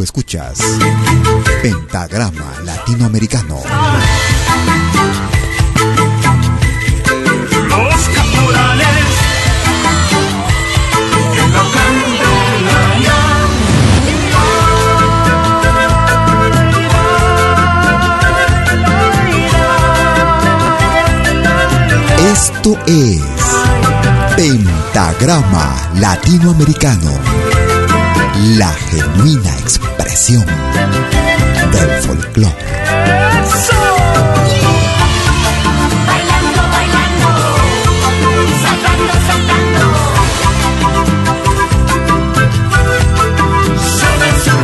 Tú escuchas Pentagrama Latinoamericano. Los caporales en la candelaria. Esto es Pentagrama Latinoamericano. La genuina expresión del folclore. Bailando, bailando, saltando, saltando. Sube su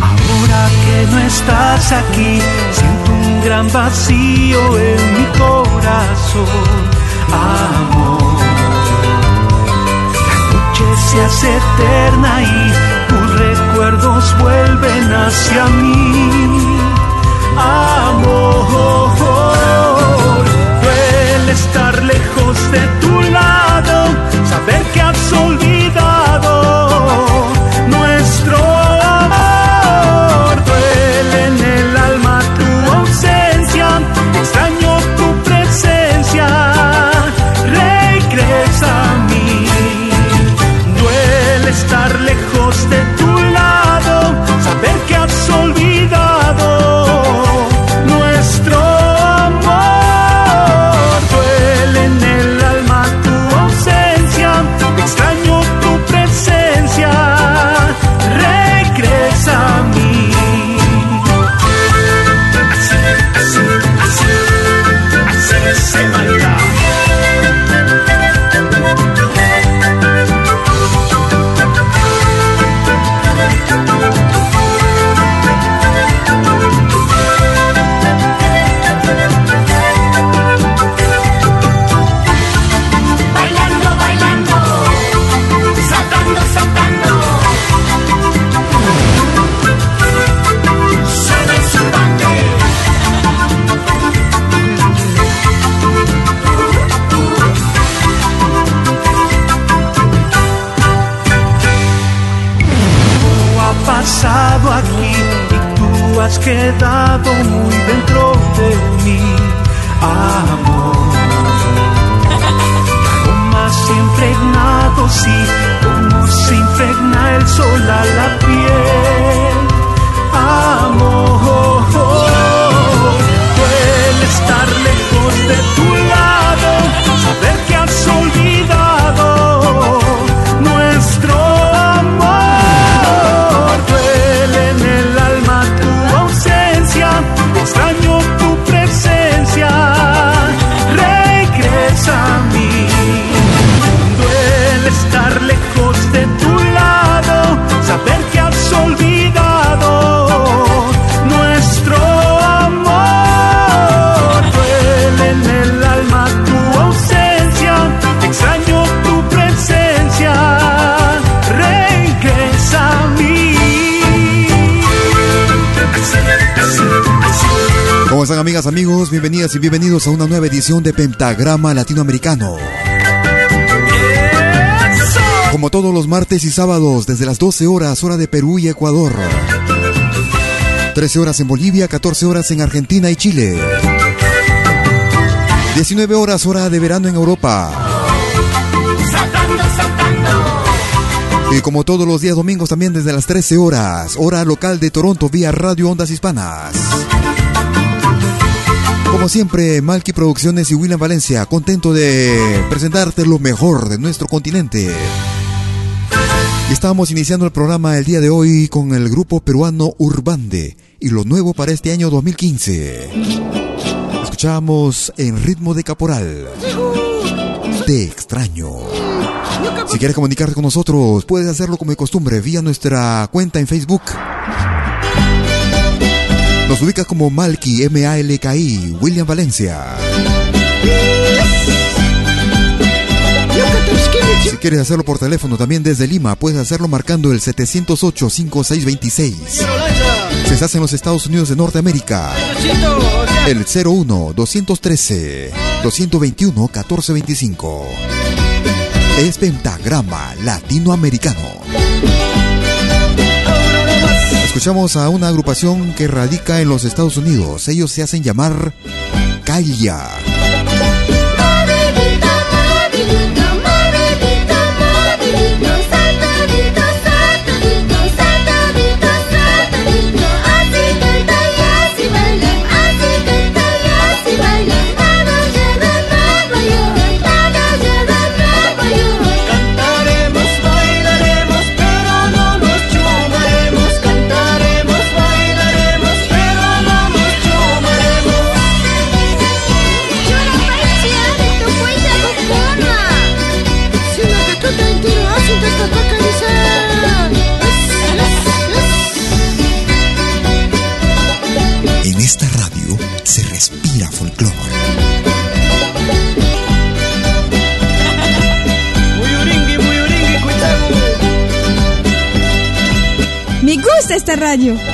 Ahora que no estás aquí, gran vacío en mi corazón, amor. La noche se hace eterna y tus recuerdos vuelven hacia mí, amor. Duele estar lejos de tu lado, saber que has olvidado nuestro quedado muy amigos? Bienvenidas y bienvenidos a una nueva edición de Pentagrama Latinoamericano. Como todos los martes y sábados, desde las 12 horas, hora de Perú y Ecuador. 13 horas en Bolivia, 14 horas en Argentina y Chile. 19 horas, hora de verano en Europa. Y como todos los días domingos también desde las 13 horas, hora local de Toronto vía Radio Ondas Hispanas. Como siempre, Malky Producciones y William Valencia, contento de presentarte lo mejor de nuestro continente. Estamos iniciando el programa el día de hoy con el grupo peruano Urbande y lo nuevo para este año 2015. Escuchamos en ritmo de caporal. Te extraño. Si quieres comunicarte con nosotros, puedes hacerlo como de costumbre vía nuestra cuenta en Facebook. Nos ubicas como Malky, M-A-L-K-I, William Valencia. Si quieres hacerlo por teléfono también desde Lima, puedes hacerlo marcando el 708-5626. Si estás en los Estados Unidos de Norteamérica, el 01-213-221-1425. Es Pentagrama Latinoamericano. Escuchamos a una agrupación que radica en los Estados Unidos. Ellos se hacen llamar Kaya. Radio.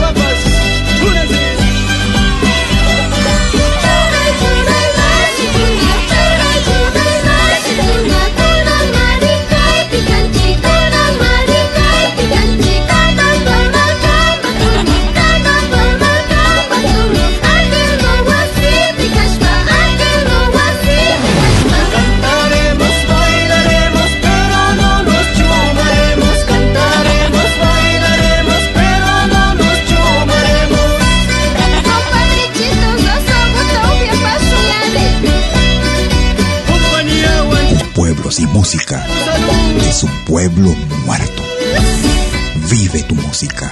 Música es un pueblo muerto. Vive tu música.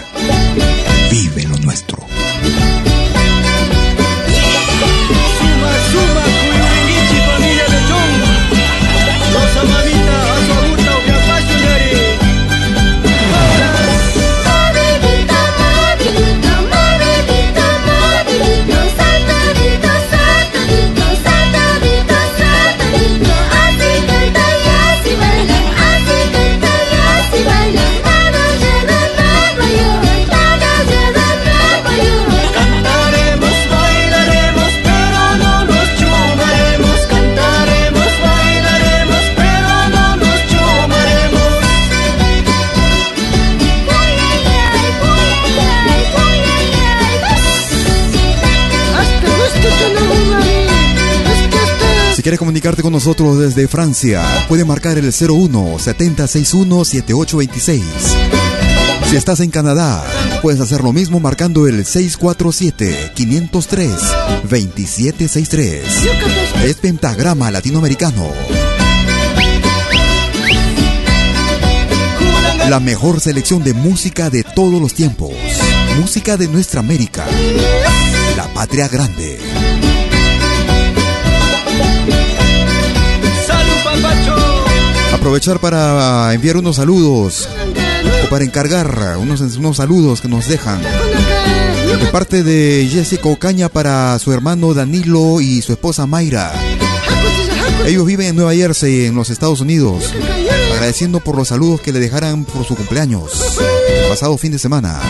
Quieres comunicarte con nosotros desde Francia, puede marcar el 01 7061 7826. Si estás en Canadá, puedes hacer lo mismo marcando el 647-503-2763. Es Pentagrama Latinoamericano. La mejor selección de música de todos los tiempos. Música de nuestra América. La patria grande. Aprovechar para enviar unos saludos o para encargar unos, unos saludos que nos dejan. De parte de Jessica Ocaña para su hermano Danilo y su esposa Mayra. Ellos viven en Nueva Jersey, en los Estados Unidos. Agradeciendo por los saludos que le dejaran por su cumpleaños. El pasado fin de semana.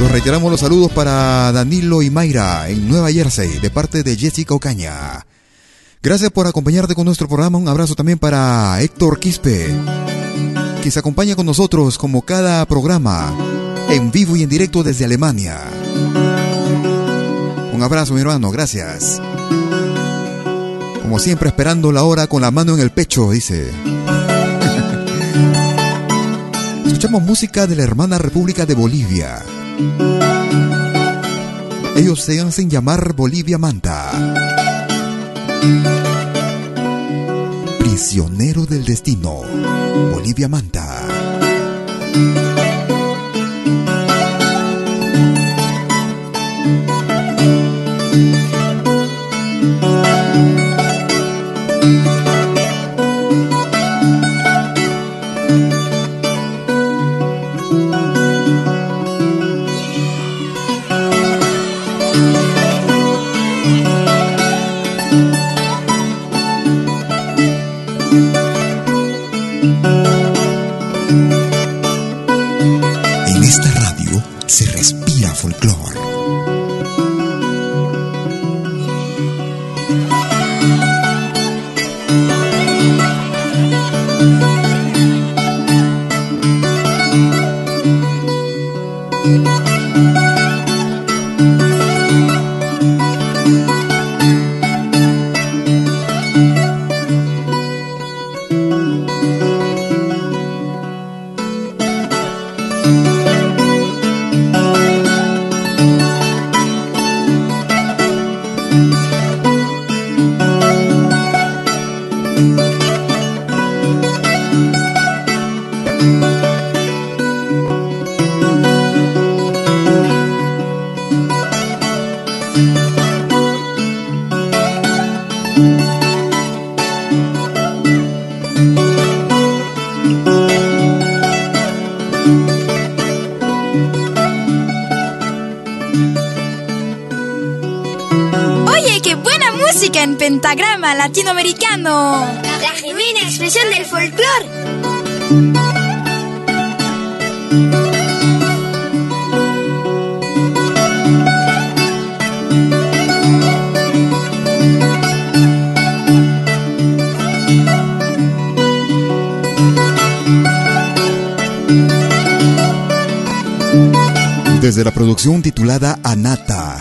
Nos reiteramos los saludos para Danilo y Mayra en Nueva Jersey, de parte de Jessica Ocaña. Gracias por acompañarte con nuestro programa. Un abrazo también para Héctor Quispe, que se acompaña con nosotros como cada programa, en vivo y en directo desde Alemania. Un abrazo, mi hermano, gracias. Como siempre, esperando la hora con la mano en el pecho, dice. Escuchamos música de la hermana República de Bolivia. Ellos se hacen llamar Bolivia Manta. Prisionero del destino. Bolivia Manta. Respira latinoamericano. La genuina expresión del folclore. Desde la producción titulada Anata.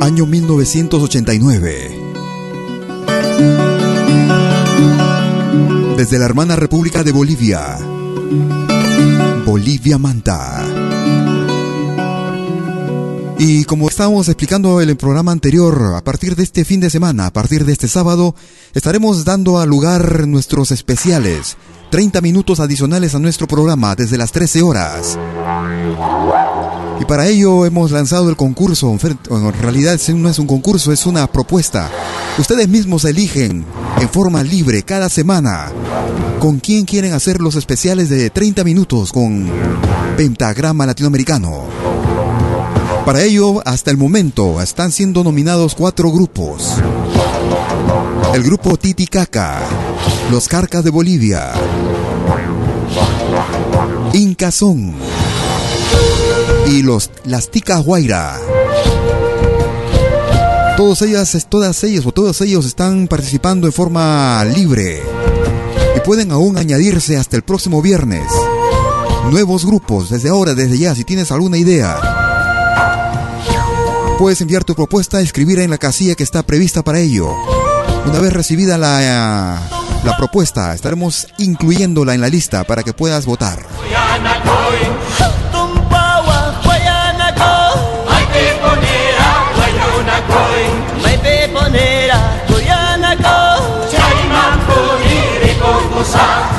Año 1989. Desde la hermana República de Bolivia. Bolivia Manta. Y como estábamos explicando en el programa anterior, a partir de este fin de semana, a partir de este sábado, estaremos dando a lugar nuestros especiales. 30 minutos adicionales a nuestro programa desde las 13 horas. Para ello hemos lanzado el concurso. En realidad no es un concurso, es una propuesta. Ustedes mismos eligen en forma libre cada semana con quién quieren hacer los especiales de 30 minutos con Pentagrama Latinoamericano. Para ello, hasta el momento, están siendo nominados cuatro grupos. El grupo Titicaca, Los Carcas de Bolivia, Incazón y los Las Ticas Guaira. Todos ellas, todas ellas o todos ellos están participando en forma libre y pueden aún añadirse hasta el próximo viernes. Nuevos grupos, desde ahora, desde ya, si tienes alguna idea. Puedes enviar tu propuesta, escribir en la casilla que está prevista para ello. Una vez recibida la, la propuesta. Estaremos incluyéndola en la lista para que puedas votar. song.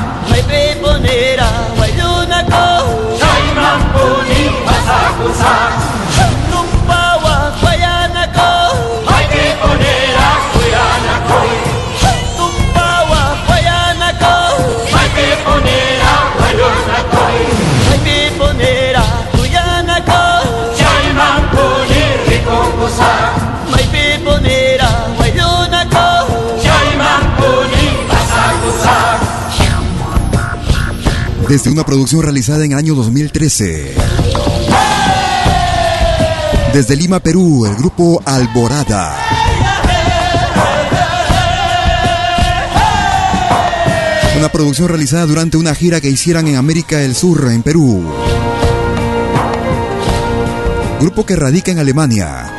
Desde una producción realizada en el año 2013. Desde Lima, Perú, el grupo Alborada. Una producción realizada durante una gira que hicieran en América del Sur, en Perú. Grupo que radica en Alemania.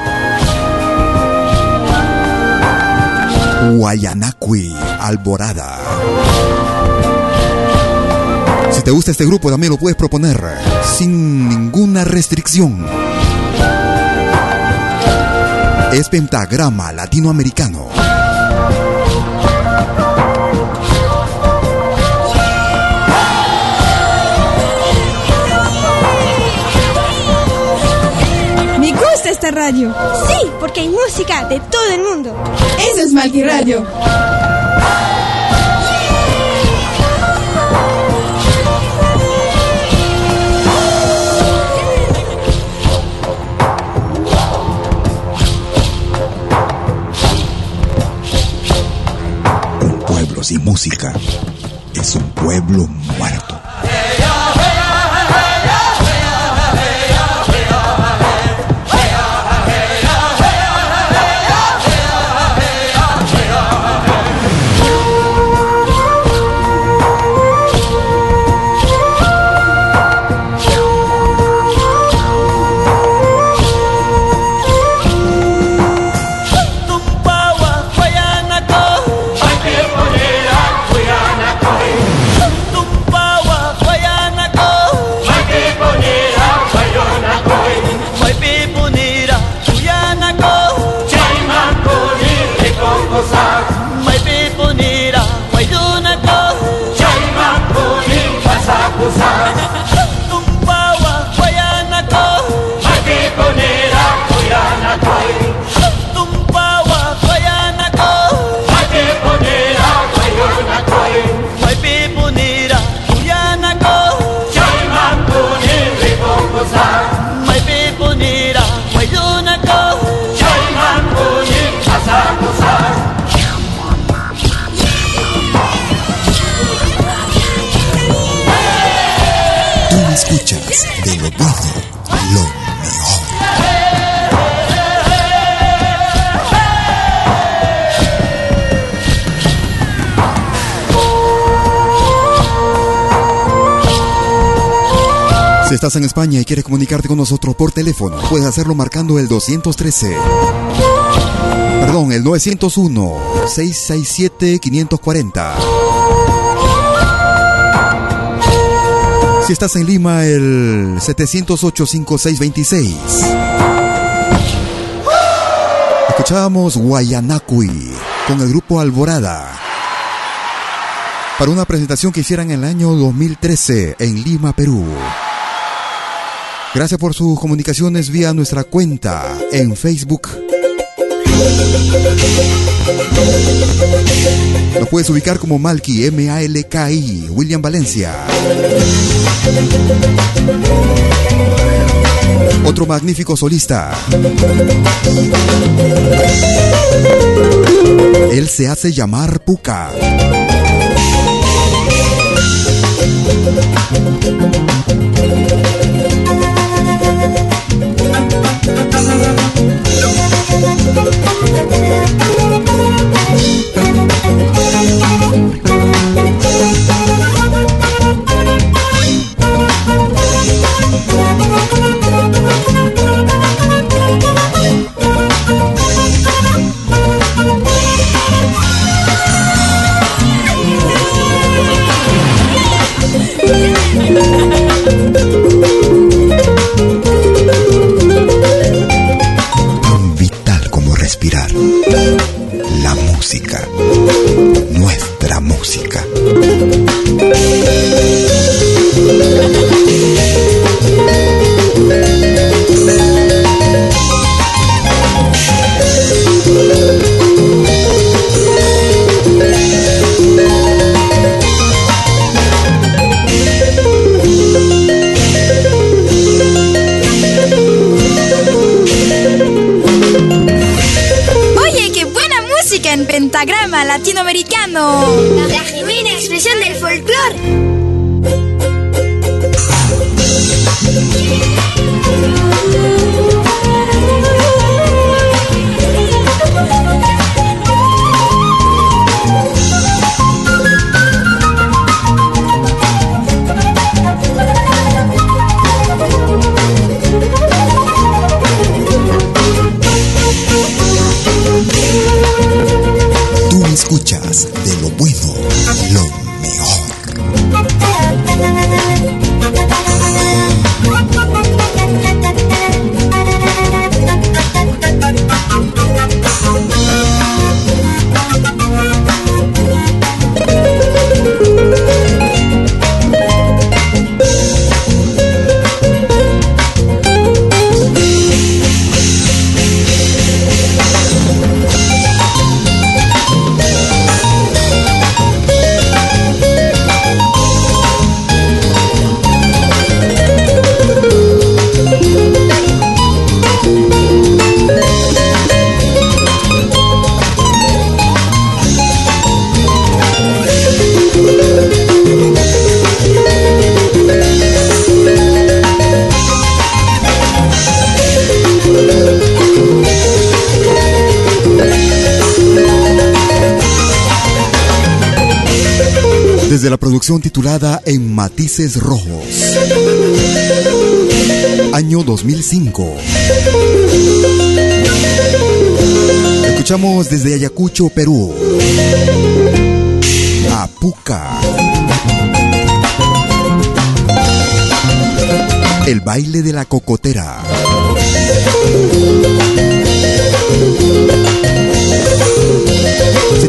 Guayanacui, Alborada. Si te gusta este grupo, también lo puedes proponer sin ninguna restricción. Es pentagrama latinoamericano. Me gusta esta radio. Sí, porque hay música de todo el mundo. Eso es Malqui Radio. Sin música. Es un pueblo escuchas de lo bueno, lo mejor. Si estás en España y quieres comunicarte con nosotros por teléfono, puedes hacerlo marcando el 213. Perdón, el 901-667-540. Si estás en Lima, el 708-5626. Escuchábamos Guayanacui con el grupo Alborada para una presentación que hicieran en el año 2013 en Lima, Perú. Gracias por sus comunicaciones vía nuestra cuenta en Facebook. Lo puedes ubicar como Malky, M-A-L-K-I, William Valencia. Otro magnífico solista. Él se hace llamar Puka. Thank you. la música. Producción titulada En Matices Rojos. Año 2005. Escuchamos desde Ayacucho, Perú. Apuca. El baile de la cocotera.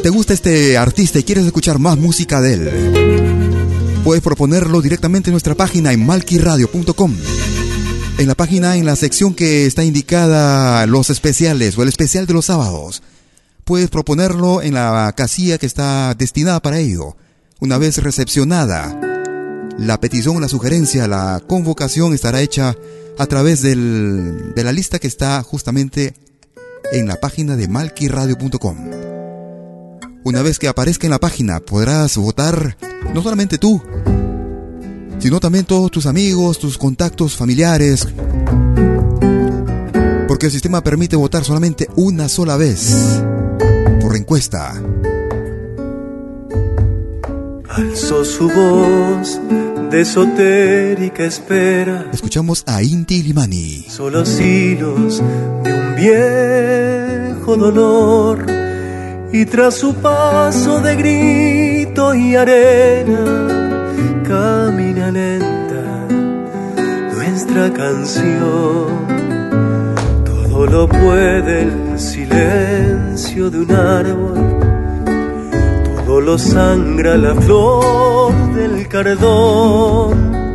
Te gusta este artista y quieres escuchar más música de él, puedes proponerlo directamente en nuestra página en malquiradio.com. En la página, en la sección que está indicada los especiales o el especial de los sábados, puedes proponerlo en la casilla que está destinada para ello. Una vez recepcionada, la petición, la sugerencia, la convocación estará hecha a través del- de la lista que está justamente en la página de malquiradio.com. Una vez que aparezca en la página, podrás votar no solamente tú, sino también todos tus amigos, tus contactos familiares. Porque el sistema permite votar solamente una sola vez por encuesta. Alzó su voz de esotérica espera, Escuchamos a Inti Limani. solos hilos de un viejo dolor. Y tras su paso de grito y arena, camina lenta nuestra canción. Todo lo puede el silencio de un árbol todo lo sangra la flor del cardón,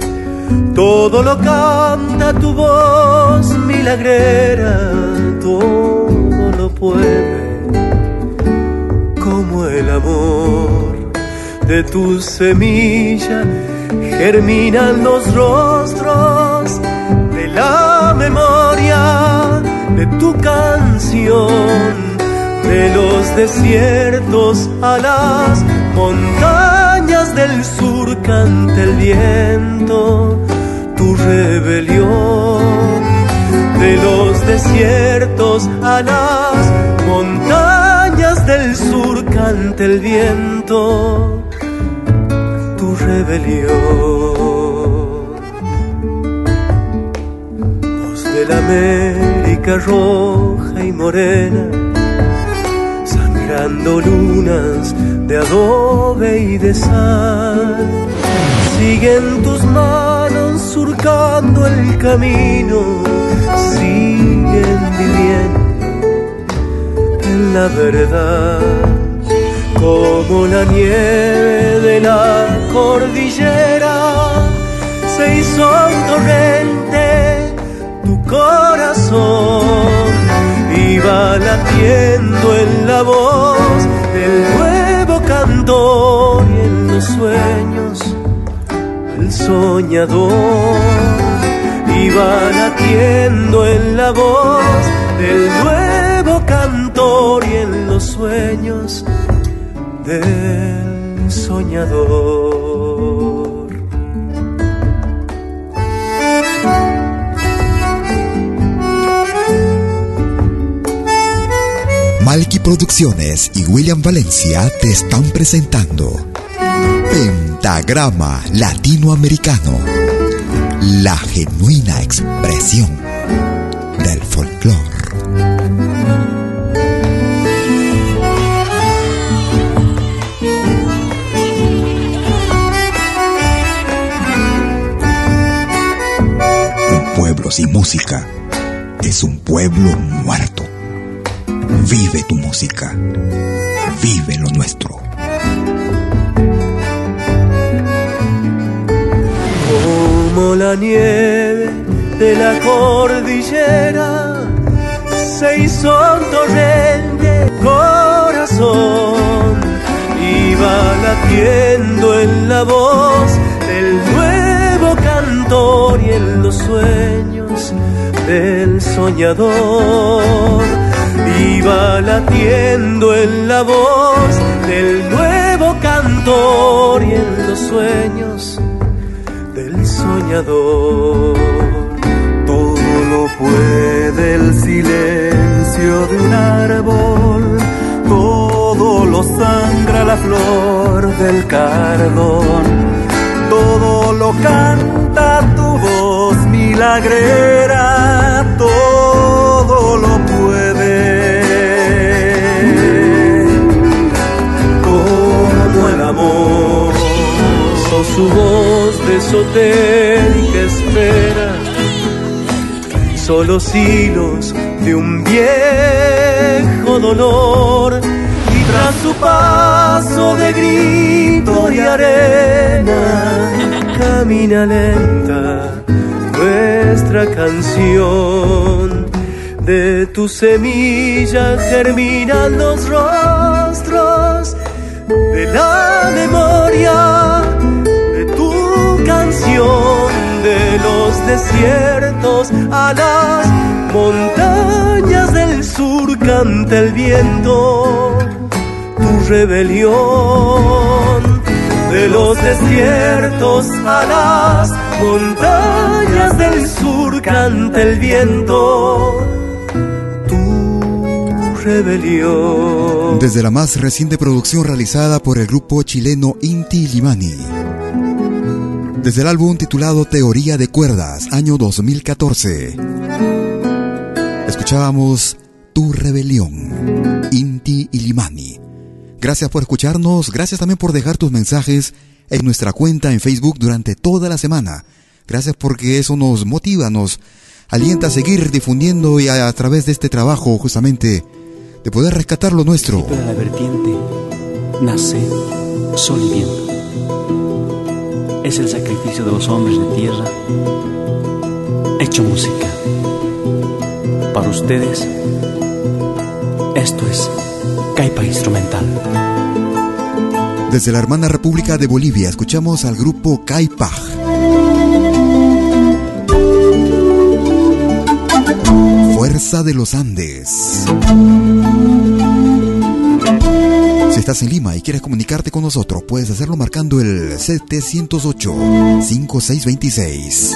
todo lo canta tu voz milagrera, todo lo puede, el amor de tu semilla, germinan los rostros de la memoria de tu canción de los desiertos a las montañas del sur canta el viento tu rebelión de los desiertos a las montañas del sur canta el viento tu rebelión voz de la América roja y morena sangrando lunas de adobe y de sal. Siguen tus manos surcando el camino, siguen la verdad, como la nieve de la cordillera se hizo un torrente tu corazón iba latiendo en la voz del nuevo cantor y en los sueños el soñador iba latiendo en la voz del nuevo cantor y en los sueños del soñador. Malky Producciones y William Valencia te están presentando Pentagrama Latinoamericano, la genuina expresión del folclore. Pueblo sin música es un pueblo muerto. Vive tu música. Vive lo nuestro. Como la nieve de la cordillera se hizo un torrente corazón. Iba latiendo en la voz del nuevo cantor y en los sueños del soñador. Iba latiendo en la voz del nuevo cantor y en los sueños del soñador. Todo lo puede el silencio de un árbol, todo lo sangra la flor del cardón, todo lo canta tu voz milagrera, todo lo puede. Como el amor. Sos su voz de que espera Solo hilos de un viejo dolor y tras su paso de grito y arena camina lenta nuestra canción. De tus semillas germinan los rostros de la memoria de tu canción. De los desiertos a las montañas del sur canta el viento tu rebelión. De los desiertos a las montañas del sur canta el viento tu rebelión Desde la más reciente producción realizada por el grupo chileno Inti Limani. Desde el álbum titulado Teoría de Cuerdas, año 2014. Escuchábamos Tu Rebelión, Inti Limani. Gracias por escucharnos, gracias también por dejar tus mensajes en nuestra cuenta en Facebook durante toda la semana. Gracias porque eso nos motiva, nos alienta a seguir difundiendo y a, través de este trabajo justamente de poder rescatar lo nuestro. la vertiente nace sol y viento. Es el sacrificio de los hombres de tierra hecho música. Para ustedes, esto es Caipa Instrumental. Desde la hermana República de Bolivia escuchamos al grupo Caipaj. Fuerza de los Andes. Si estás en Lima y quieres comunicarte con nosotros, puedes hacerlo marcando el 708-5626. Es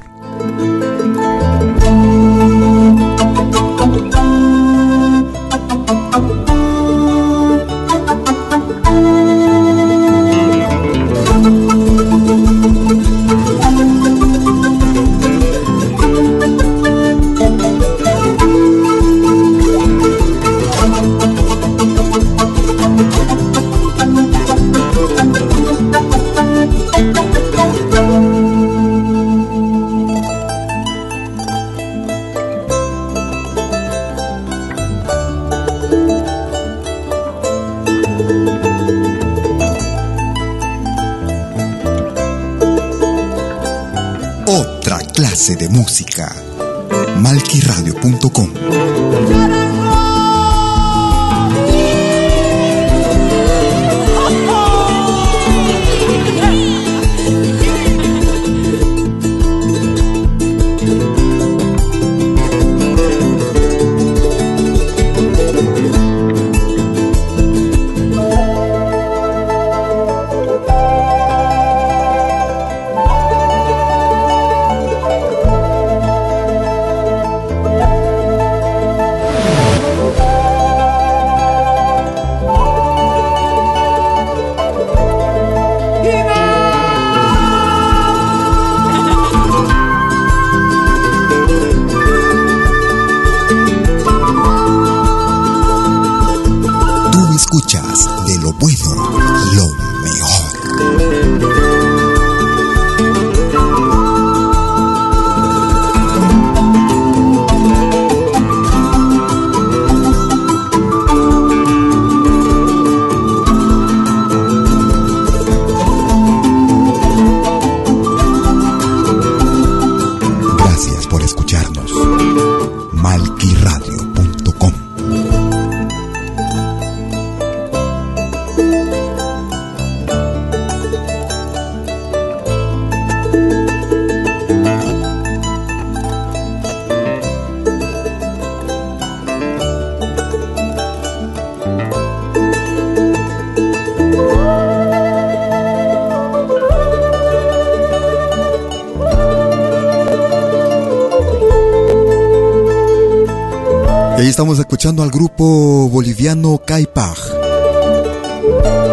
Estamos escuchando al grupo boliviano Caipaj.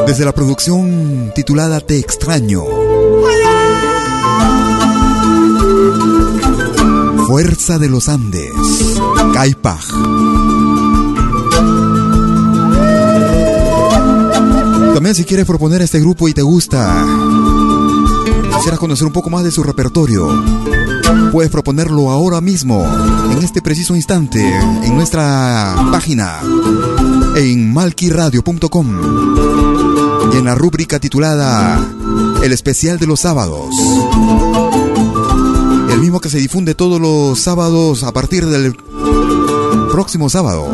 Desde la producción titulada Te extraño. Fuerza de los Andes. Caipaj. También si quieres proponer este grupo y te gusta, quisieras conocer un poco más de su repertorio, puedes proponerlo ahora mismo, en este preciso instante, en nuestra página, en malquiradio.com y en la rúbrica titulada El especial de los sábados. El mismo que se difunde todos los sábados a partir del próximo sábado.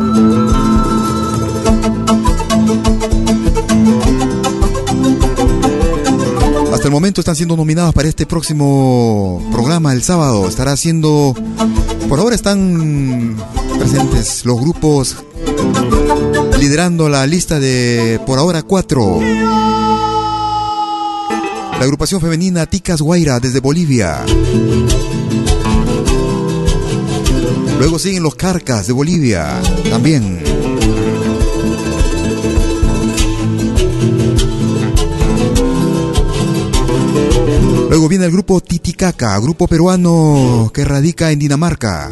Hasta el momento están siendo nominadas para este próximo programa el sábado. Estará siendo... Por ahora están presentes los grupos liderando la lista de por ahora cuatro. La agrupación femenina Ticas Guaira desde Bolivia. Luego siguen los Carcas de Bolivia también. Luego viene el grupo Titicaca, grupo peruano que radica en Dinamarca.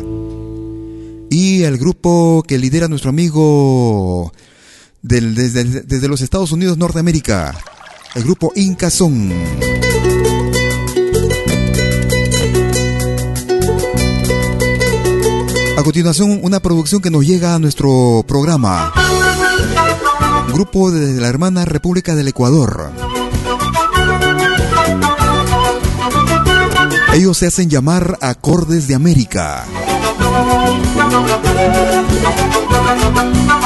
Y el grupo que lidera nuestro amigo desde, desde los Estados Unidos, Norteamérica, el grupo Inca Son. A continuación, una producción que nos llega a nuestro programa. Grupo de la hermana República del Ecuador. Ellos se hacen llamar Acordes de América.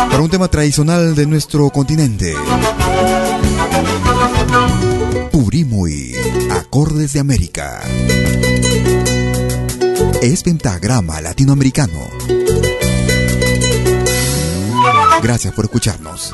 Para un tema tradicional de nuestro continente. Purimui, Acordes de América. Es pentagrama latinoamericano. Gracias por escucharnos.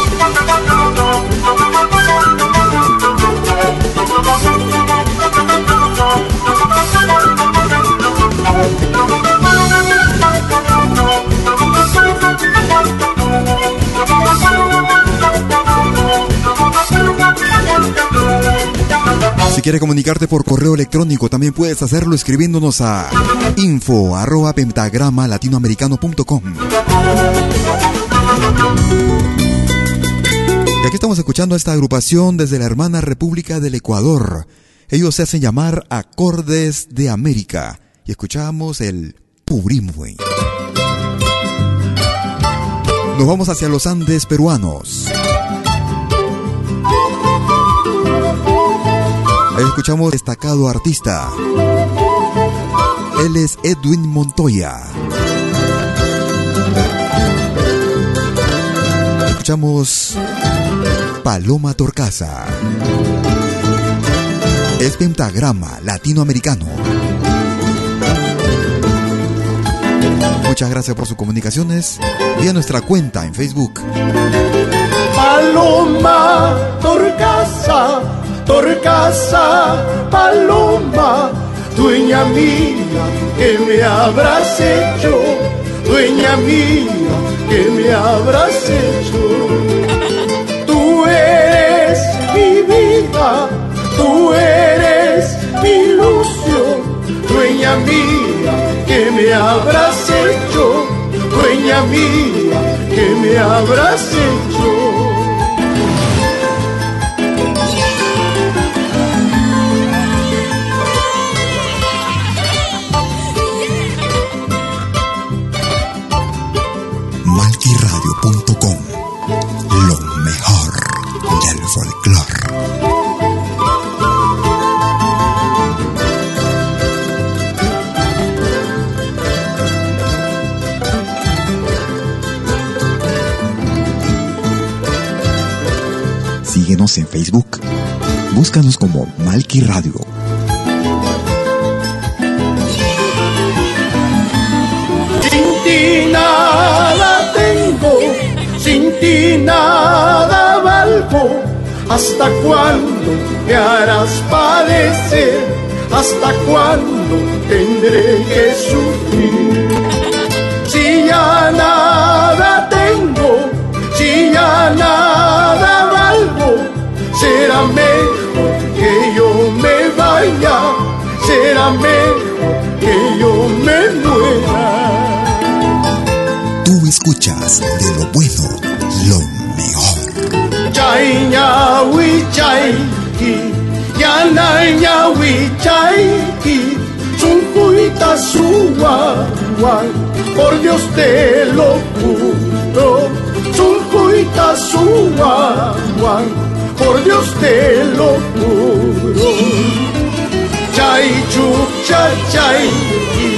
Si quieres comunicarte por correo electrónico, también puedes hacerlo escribiéndonos a info arroba pentagrama latinoamericano.com. Y aquí estamos escuchando a esta agrupación desde la hermana República del Ecuador. Ellos se hacen llamar Acordes de América. Y escuchamos el Purimue. Nos vamos hacia los Andes peruanos. Escuchamos destacado artista. Él es Edwin Montoya. Escuchamos Paloma Torcaza. Es pentagrama latinoamericano. Muchas gracias por sus comunicaciones vía nuestra cuenta en Facebook. Paloma, Torcaza, Torcaza, Paloma, dueña mía, que me habrás hecho, dueña mía, que me habrás hecho. Tú eres mi vida, tú eres mi ilusión, dueña mía, que me habrás hecho, dueña mía, que me habrás hecho. Malquiradio.com Lo mejor del folclore. Síguenos en Facebook. Búscanos como Malqui Radio. ¿Hasta cuándo me harás padecer? ¿Hasta cuándo tendré que sufrir? Si ya nada tengo, si ya nada valgo, será mejor que yo me vaya, será mejor que yo me muera. Tú escuchas de lo bueno, lo. Chay ñawi chayki, yana ñawi chayki, chuncuita suwawan, por Dios te lo juro, chuncuita suwawan, por Dios te lo juro. Chay chuk cha chayki,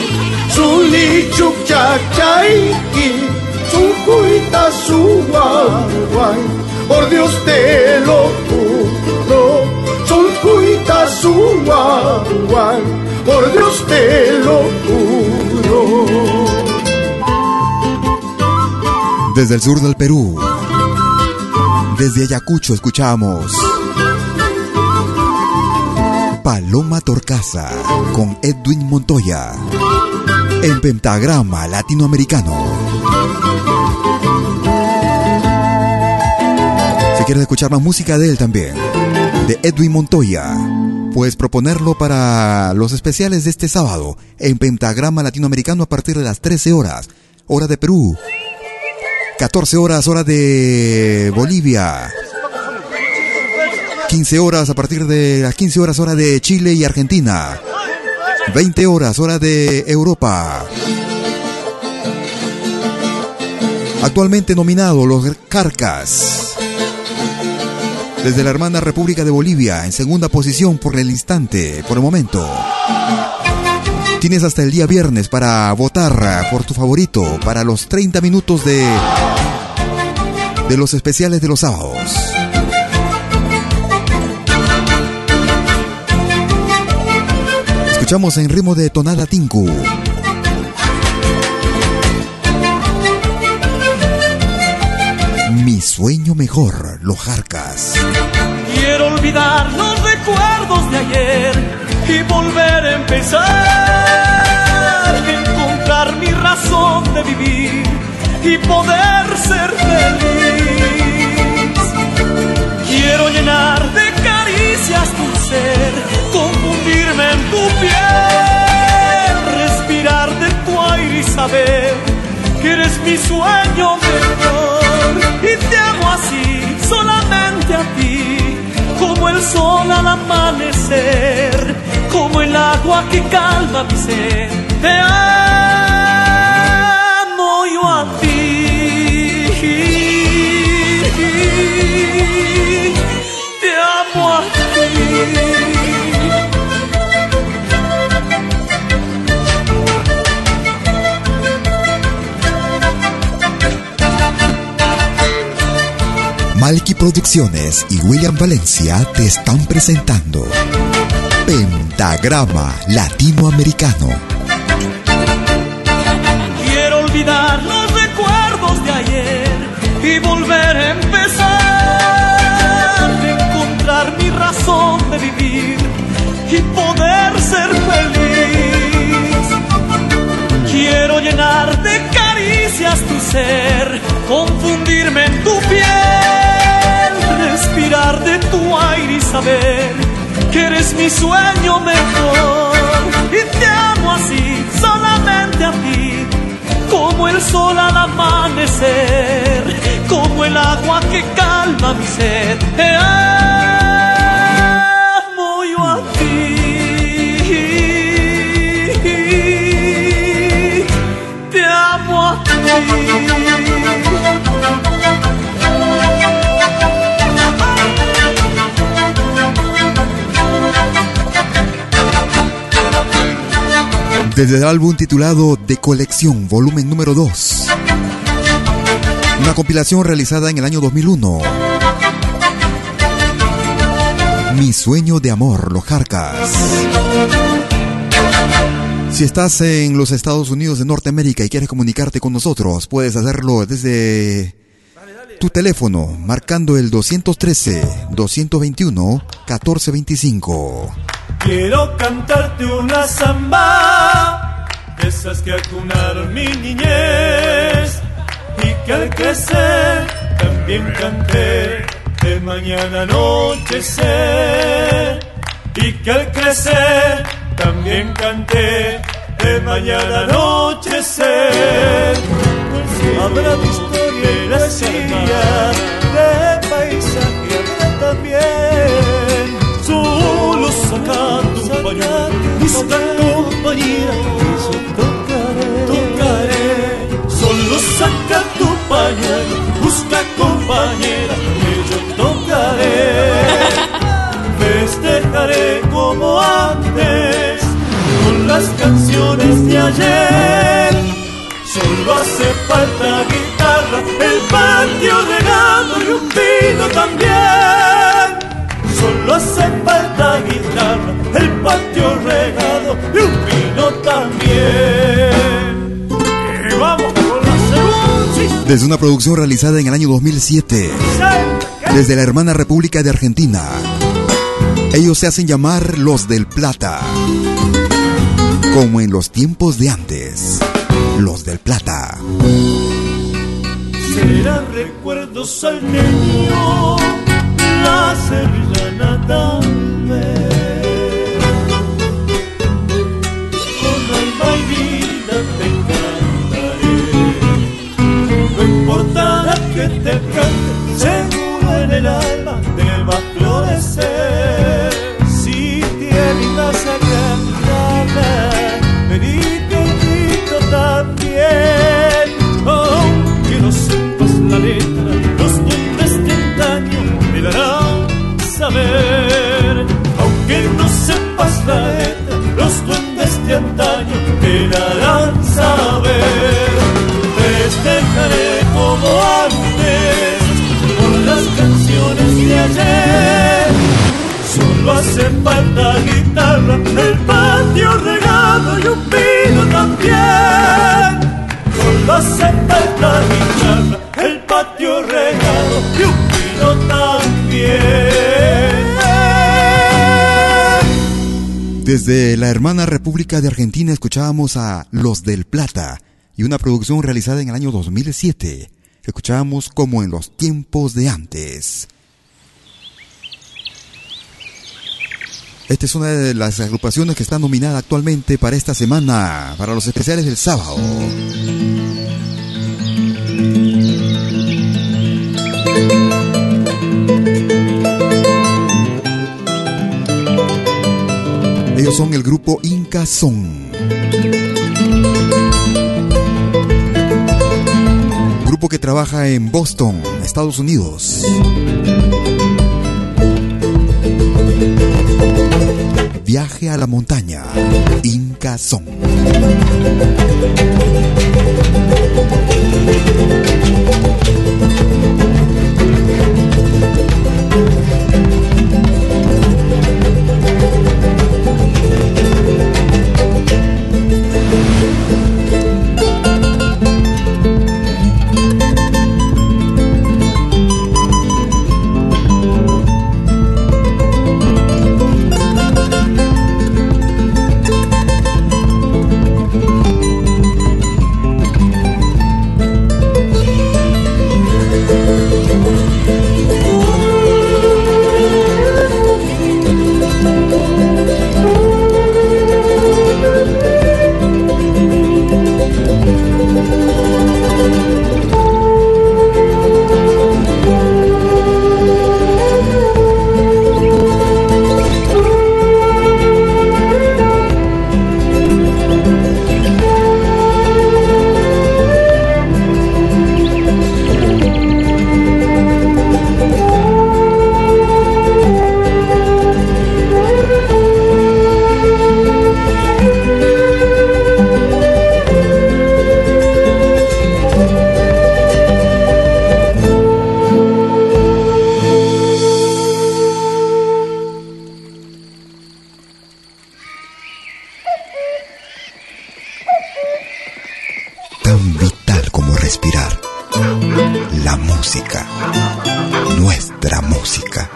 suli chuk cha chayki, chuncuita suwawan, por Dios te lo juro, chuncuita suwawan, por Dios te lo juro. Desde el sur del Perú, desde Ayacucho escuchamos Paloma Torcaza con Edwin Montoya en pentagrama latinoamericano. Si quieres escuchar más música de él también, de Edwin Montoya, puedes proponerlo para los especiales de este sábado en pentagrama latinoamericano a partir de las 13 horas, hora de Perú, 14 horas hora de Bolivia. 15 horas a partir de las 15 horas hora de Chile y Argentina. 20 horas hora de Europa. Actualmente nominado los Carcas. Desde la hermana República de Bolivia en segunda posición por el instante, por el momento. Tienes hasta el día viernes para votar por tu favorito para los 30 minutos de de los especiales de los sábados. Escuchamos en ritmo de tonada tinku. Mi sueño mejor, los jarcas. Quiero olvidar los recuerdos de ayer y volver a empezar. Encontrar mi razón de vivir y poder ser feliz. Quiero llenar de caricias tu ser, confundirme en tu piel, respirar de tu aire y saber que eres mi sueño mejor y te amo así, solamente a ti, como el sol al amanecer, como el agua que calma mi sed. Te amo yo a ti. Malky Producciones y William Valencia te están presentando Pentagrama Latinoamericano. Quiero olvidar los recuerdos de ayer y volver a empezar. Encontrar mi razón de vivir y poder ser feliz. Quiero llenar de caricias tu ser, confundirme en tu piel, de tu aire y saber que eres mi sueño mejor. Y te amo así, solamente a ti, como el sol al amanecer, como el agua que calma mi sed. Te amo yo a ti. Te amo a ti. Desde el álbum titulado De Colección, volumen número 2. Una compilación realizada en el año 2001. Mi sueño de amor, los Jarcas. Si estás en los Estados Unidos de Norteamérica y quieres comunicarte con nosotros, puedes hacerlo desde tu teléfono, marcando el 213-221-1425. Quiero cantarte una samba, de esas que acunaron mi niñez, y que al crecer también canté de mañana anochecer, y que al crecer también canté de mañana anochecer. Habrá de historia y de saca tu pañuelo, busca compañía, y yo tocaré, tocaré. Solo saca tu pañuelo, busca compañera, y yo tocaré. Festejaré como antes, con las canciones de ayer. Solo hace falta guitarra, el patio regado Desde una producción realizada en el año 2007. Desde la hermana República de Argentina. Ellos se hacen llamar los del Plata. Como en los tiempos de antes. Los del Plata. Serán recuerdos al niño, la sevillana condenar Solo hace falta guitarra, el patio regado y un vino también. Solo hace falta guitarra, el patio regado y un vino también. Desde la hermana República de Argentina escuchábamos a Los del Plata y una producción realizada en el año 2007. Escuchábamos como en los tiempos de antes. Esta es una de las agrupaciones que está nominada actualmente para esta semana, para los especiales del sábado. Ellos son el grupo Inca Son. Grupo que trabaja en Boston, Estados Unidos. Viaje a la montaña. Inca Son. Respirar. La música, nuestra música.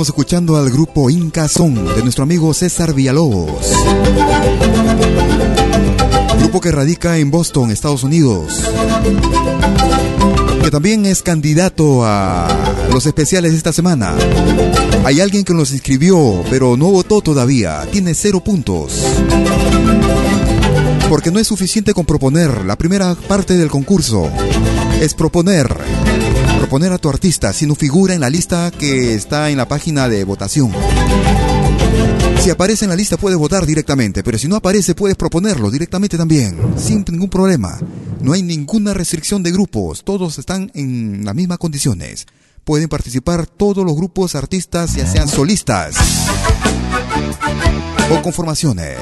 Estamos escuchando al grupo Inca Son de nuestro amigo César Villalobos. Grupo que radica en Boston, Estados Unidos. Que también es candidato a los especiales esta semana. Hay alguien que nos inscribió, pero no votó todavía. Tiene cero puntos. Porque no es suficiente con proponer. La primera parte del concurso es proponer proponer a tu artista si no figura en la lista que está en la página de votación. Si aparece en la lista puedes votar directamente, pero si no aparece puedes proponerlo directamente también, sin ningún problema. No hay ninguna restricción de grupos, todos están en las mismas condiciones. Pueden participar todos los grupos artistas, ya sean solistas o conformaciones.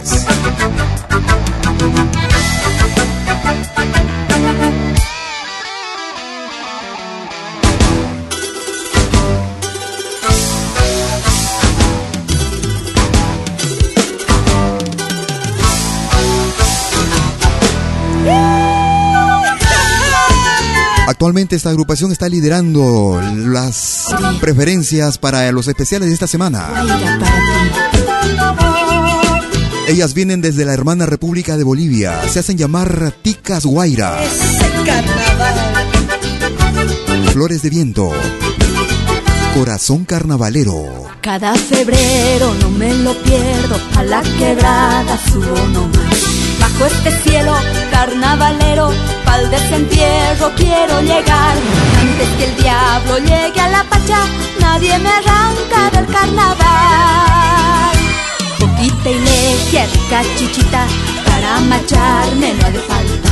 Actualmente esta agrupación está liderando las preferencias para los especiales de esta semana. Ellas vienen desde la hermana República de Bolivia. Se hacen llamar Ticas Guaira. Flores de viento. Corazón carnavalero. Cada febrero no me lo pierdo, a la quebrada subo nomás. Bajo este cielo carnavalero, pa'l desentierro quiero llegar. Antes que el diablo llegue a la pacha, nadie me arranca del carnaval. Poquita iglesia, rica chichita, para macharme no ha de falta.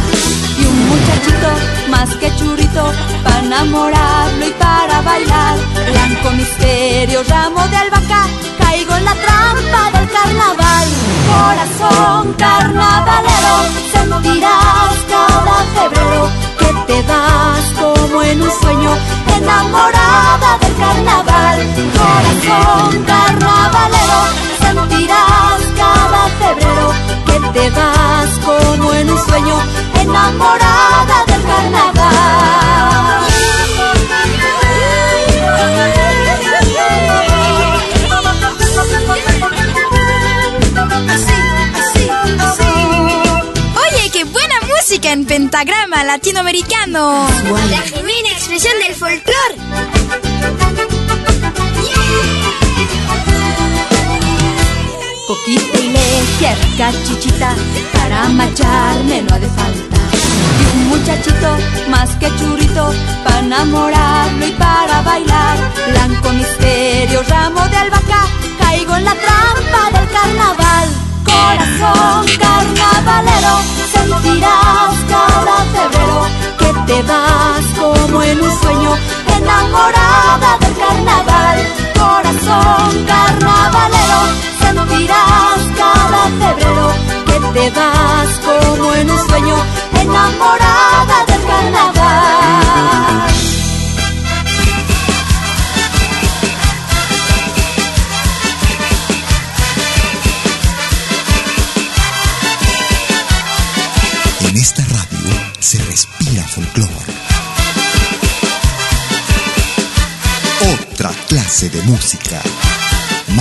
Y un muchachito más que churrito, para enamorarlo y para bailar. Blanco misterio, ramo de albahaca, caigo en la trampa del carnaval. Corazón carnavalero, sentirás cada febrero que te vas como en un sueño, enamorada del carnaval. Corazón carnavalero, sentirás cada febrero que te vas como en un sueño, enamorada del carnaval. Pentagrama latinoamericano. La genuina expresión del folclore. Poquito y leche, cachichita, para macharme no ha de falta. Y un muchachito más que churrito, para enamorarlo y para bailar. Blanco misterio, ramo de albahaca, caigo en la trampa del carnaval. Corazón carnavalero, sentirás cada febrero que te vas como en un sueño, enamorada del carnaval. Corazón carnavalero, sentirás cada febrero que te vas como en un sueño,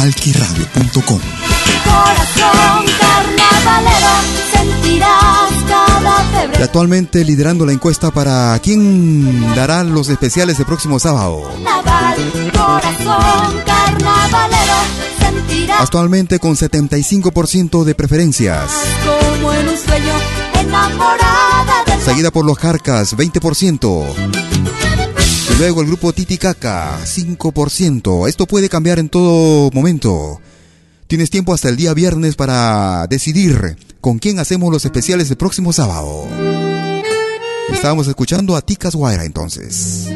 Malquiradio.com Corazón carnavalero, sentirás cada Y actualmente liderando la encuesta para quién dará los especiales el próximo sábado. Carnaval, corazón carnavalero, sentirás Actualmente con 75% de preferencias. como en un sueño, enamorada del Seguida por los Carcas, 20%. Luego el grupo Titicaca, 5%. Esto puede cambiar en todo momento. Tienes tiempo hasta el día viernes para decidir con quién hacemos los especiales el próximo sábado. Estábamos escuchando a Ticas Guaira entonces.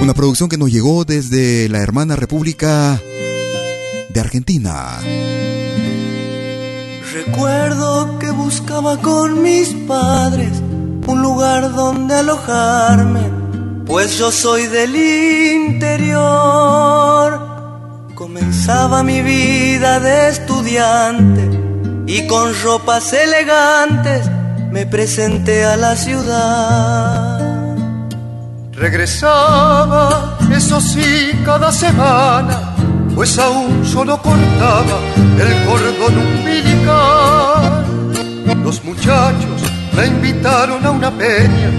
Una producción que nos llegó desde la hermana República de Argentina. Recuerdo que buscaba con mis padres un lugar donde alojarme, pues yo soy del interior. Comenzaba mi vida de estudiante y con ropas elegantes me presenté a la ciudad. Regresaba, eso sí, cada semana, pues aún yo no cortaba el cordón umbilical. Los muchachos me invitaron a una peña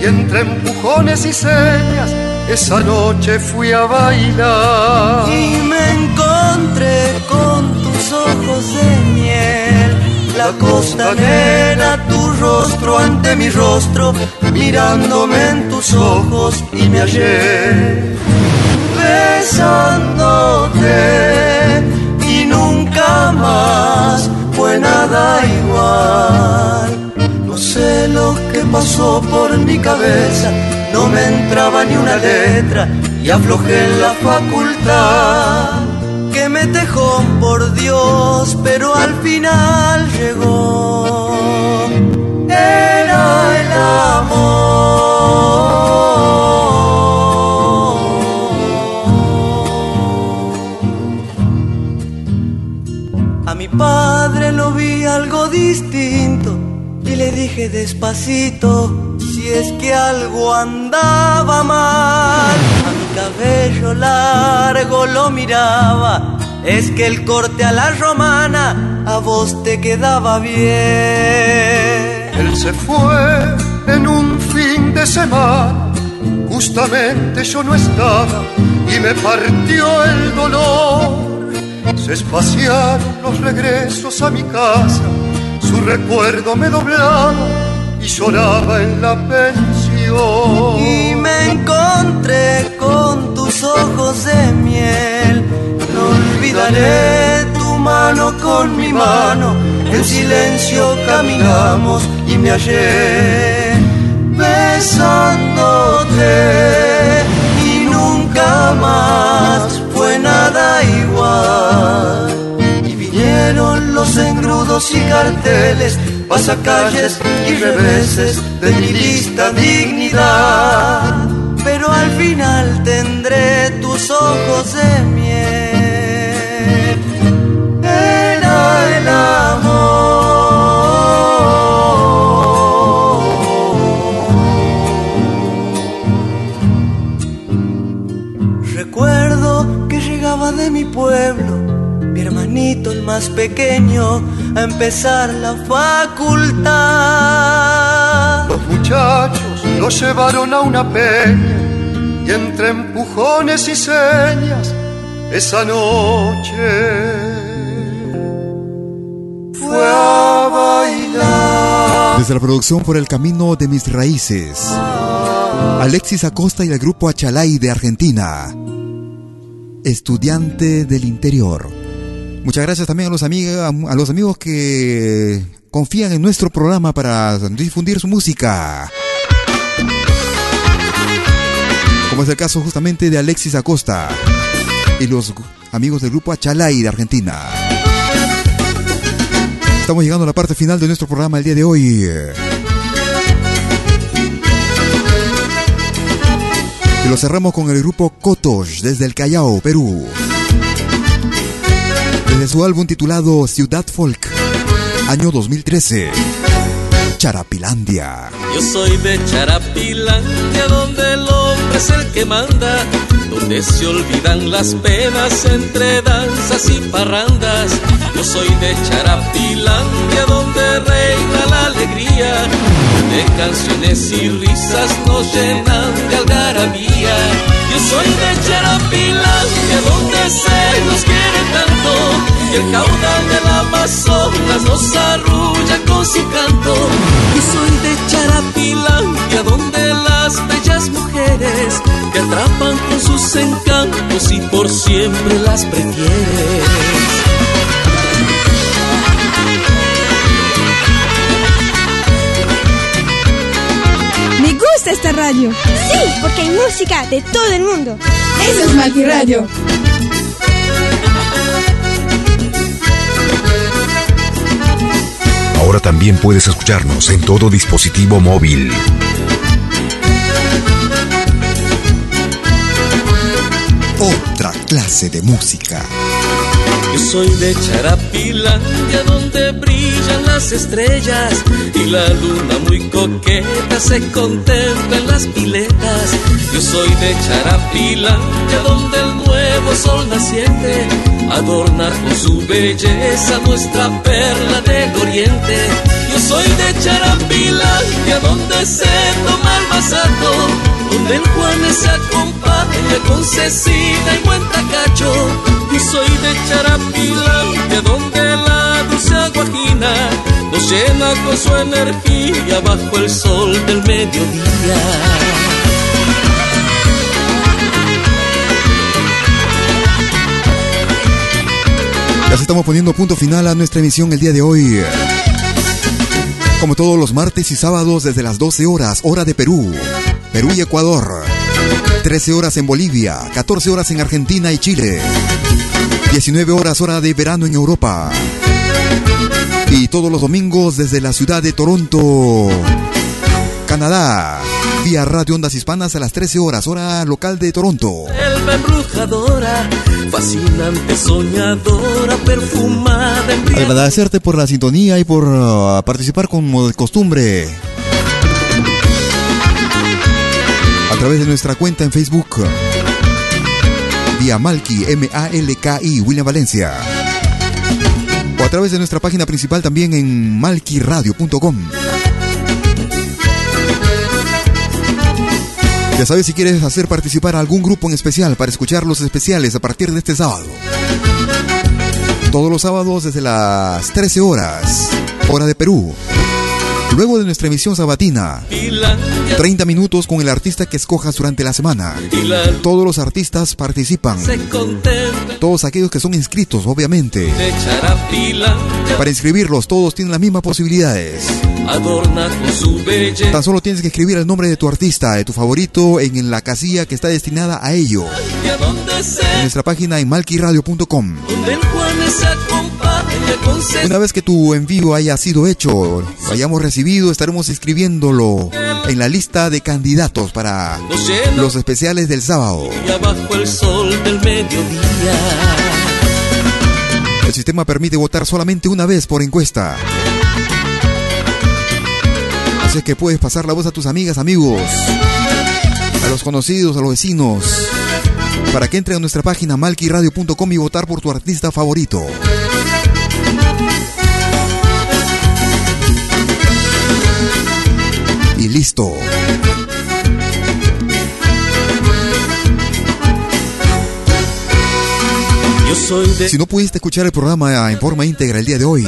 y entre empujones y señas esa noche fui a bailar. Y me encontré con tus ojos de miel, la costanera, tu rostro ante mi rostro, mirándome en tus ojos y me hallé besándote lo que pasó por mi cabeza, no me entraba ni una letra y aflojé la facultad. Que me dejó por Dios, pero al final llegó. Era el amor. A mi padre dije despacito si es que algo andaba mal. A mi cabello largo lo miraba, es que el corte a la romana a vos te quedaba bien. Él se fue en un fin de semana, justamente yo no estaba y me partió el dolor. Se espaciaron los regresos a mi casa, su recuerdo me doblaba y lloraba en la pensión. Y me encontré con tus ojos de miel. No olvidaré tu mano con mi mano. En silencio caminamos y me hallé besándote. Y nunca más fue nada igual. Los engrudos y carteles, pasacalles y reveses de mi lista dignidad. Pero al final tendré tus ojos de miel. Era el amor. Recuerdo que llegaba de mi pueblo mi hermanito el más pequeño, a empezar la facultad. Los muchachos lo llevaron a una peña y entre empujones y señas esa noche fue a bailar. Desde la producción por el camino de mis raíces. Alexis Acosta y el grupo Achalay de Argentina. Estudiante del interior. Muchas gracias también a los, amigos, a los amigos que confían en nuestro programa para difundir su música. Como es el caso justamente de Alexis Acosta y los amigos del grupo Achalay de Argentina. Estamos llegando a la parte final de nuestro programa el día de hoy. Y lo cerramos con el grupo Kotosh desde el Callao, Perú. Desde su álbum titulado Ciudad Folk, año 2013. Charapilandia. Yo soy de Charapilandia, donde el hombre es el que manda, donde se olvidan las penas entre danzas y parrandas. Yo soy de Charapilandia, donde reina la alegría, de canciones y risas nos llenan de algarabía. Yo soy de Charapilandia, donde se nos quiere tanto, y el caudal del Amazonas nos arrulla con su canto. Yo soy de Charapilandia, donde las bellas mujeres te atrapan con sus encantos y por siempre las prefieres. Gusta esta radio. Sí, porque hay música de todo el mundo. Eso es Malqui Radio. Ahora también puedes escucharnos en todo dispositivo móvil. Otra clase de música. Yo soy de Charapilandia donde brillan las estrellas y la luna muy coqueta se contempla en las piletas. Yo soy de Charapilandia donde el nuevo sol naciente adorna con su belleza nuestra perla del oriente. Yo soy de Charapilandia donde se toma el masato, donde el Juanes se acompaña con Cecina y buen tacacho. Y soy de Charapilandia, donde la dulce aguajina nos llena con su energía bajo el sol del mediodía. Ya estamos poniendo punto final a nuestra emisión el día de hoy. Como todos los martes y sábados desde las 12 horas, hora de Perú, Perú y Ecuador. 13 horas en Bolivia, 14 horas en Argentina y Chile. 19 horas hora de verano en Europa. Y todos los domingos desde la ciudad de Toronto, Canadá. Vía Radio Ondas Hispanas a las 13 horas, hora local de Toronto. Selva embrujadora, fascinante, soñadora, perfumada. Agradecerte por la sintonía y por uh, participar como de costumbre. Través de nuestra cuenta en Facebook. Vía Malki, M-A-L-K-I, William Valencia. O a través de nuestra página principal también en malquiradio.com. Ya sabes si quieres hacer participar a algún grupo en especial para escuchar los especiales a partir de este sábado. Todos los sábados desde las 13 horas, hora de Perú. Luego de nuestra emisión sabatina, 30 minutos con el artista que escojas durante la semana. Todos los artistas participan. Todos aquellos que son inscritos, obviamente. Para inscribirlos, todos tienen las mismas posibilidades. Tan solo tienes que escribir el nombre de tu artista, de tu favorito, en la casilla que está destinada a ello. En nuestra página en malquiradio.com. Una vez que tu envío haya sido hecho, lo hayamos recibido, estaremos inscribiéndolo en la lista de candidatos para los especiales del sábado. El sistema permite votar solamente una vez por encuesta. Así es que puedes pasar la voz a tus amigas, amigos, a los conocidos, a los vecinos, para que entre a nuestra página malquiradio.com y votar por tu artista favorito. Listo. Si no pudiste escuchar el programa en forma íntegra el día de hoy,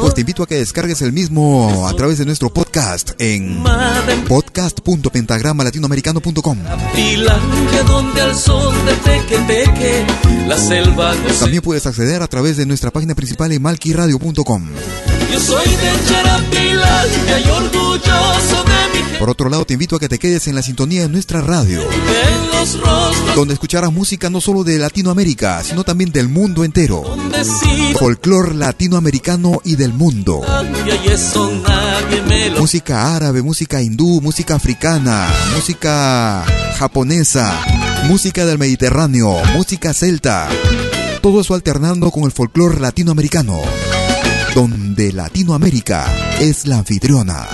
pues te invito a que descargues el mismo a través de nuestro podcast en podcast.pentagramalatinoamericano.com. También puedes acceder a través de nuestra página principal en malquiradio.com. Yo soy de Charapilandia y orgulloso de mi gente Por otro lado, te invito a que te quedes en la sintonía de nuestra radio, en los rostros donde escucharás música no solo de Latinoamérica, sino también del mundo entero. sí Folclor latinoamericano y del mundo. cambia y eso nadie me lo Música árabe, música hindú, música africana, música japonesa, música del Mediterráneo, música celta. Todo eso alternando con el folclore latinoamericano, donde Latinoamérica es la anfitriona.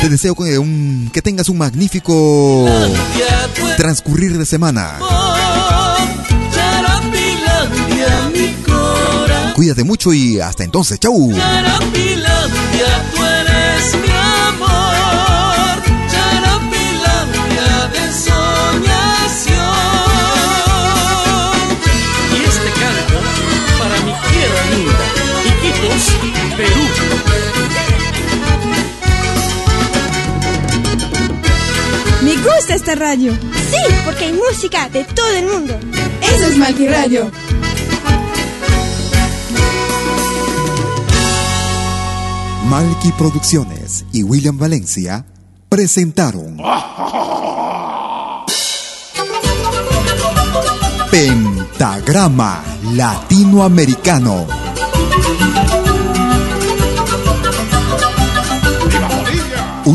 Te deseo que, un- que tengas un magnífico transcurrir de semana. Cuídate mucho y hasta entonces, chau. Gusta esta radio. Sí, porque hay música de todo el mundo. Eso es Malqui Radio. Malky Producciones y William Valencia presentaron Pentagrama Latinoamericano.